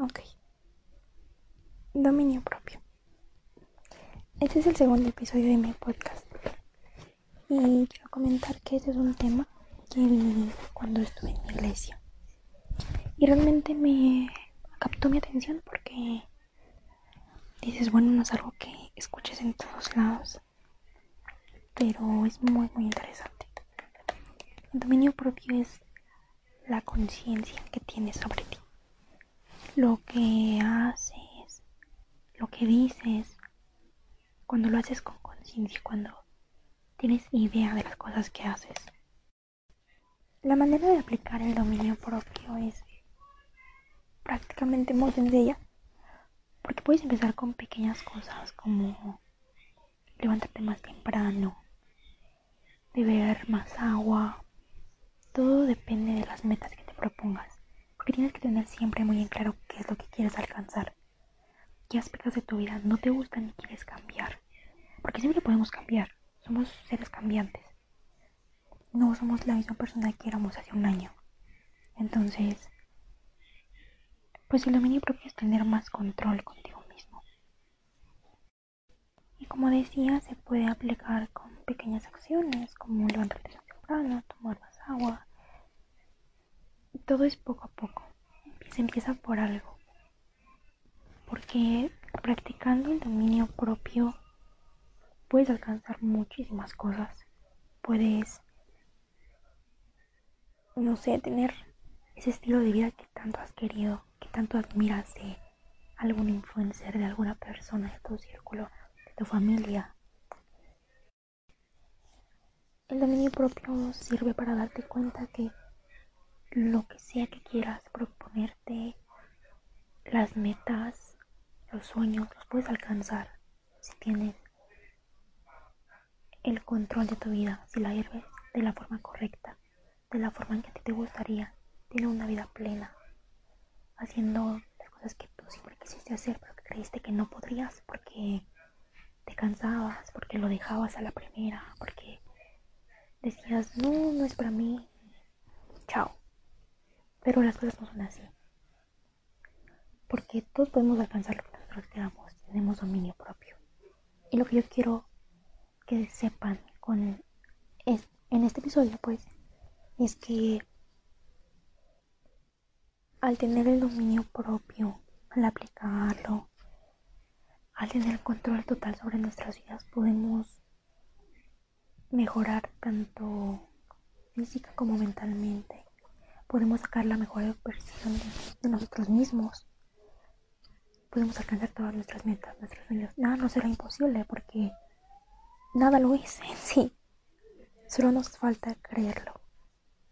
Ok. Dominio propio. Este es el segundo episodio de mi podcast. Y quiero comentar que este es un tema que vi cuando estuve en la iglesia. Y realmente me captó mi atención porque dices, bueno, no es algo que escuches en todos lados. Pero es muy, muy interesante. El dominio propio es la conciencia que tienes sobre ti. Lo que haces, lo que dices, cuando lo haces con conciencia, cuando tienes idea de las cosas que haces. La manera de aplicar el dominio propio es prácticamente muy sencilla, porque puedes empezar con pequeñas cosas como levantarte más temprano, beber más agua, todo depende de las metas que te propongas, tienes que tener siempre muy en claro qué es lo que quieres alcanzar, qué aspectos de tu vida no te gustan y quieres cambiar, porque siempre podemos cambiar, somos seres cambiantes, no somos la misma persona que éramos hace un año, entonces, pues el dominio propio es tener más control contigo mismo. Y como decía, se puede aplicar con pequeñas acciones como levantarte temprano, tomar más agua, todo es poco a poco. Se empieza por algo. Porque practicando el dominio propio puedes alcanzar muchísimas cosas. Puedes, no sé, tener ese estilo de vida que tanto has querido, que tanto admiras de algún influencer, de alguna persona de tu círculo, de tu familia. El dominio propio sirve para darte cuenta que lo que sea que quieras proponerte, las metas, los sueños, los puedes alcanzar si tienes el control de tu vida, si la vives de la forma correcta, de la forma en que a ti te gustaría, tener una vida plena, haciendo las cosas que tú siempre quisiste hacer, pero que creíste que no podrías porque te cansabas, porque lo dejabas a la primera, porque decías, no, no es para mí. Pero las cosas no son así. Porque todos podemos alcanzar lo que nosotros queramos. Tenemos dominio propio. Y lo que yo quiero que sepan con en este episodio, pues, es que al tener el dominio propio, al aplicarlo, al tener el control total sobre nuestras vidas, podemos mejorar tanto física como mentalmente podemos sacar la mejor versión de, nosotros mismos. Podemos alcanzar todas nuestras metas, nuestros sueños. Nada no será imposible porque nada lo es en sí. Solo nos falta creerlo.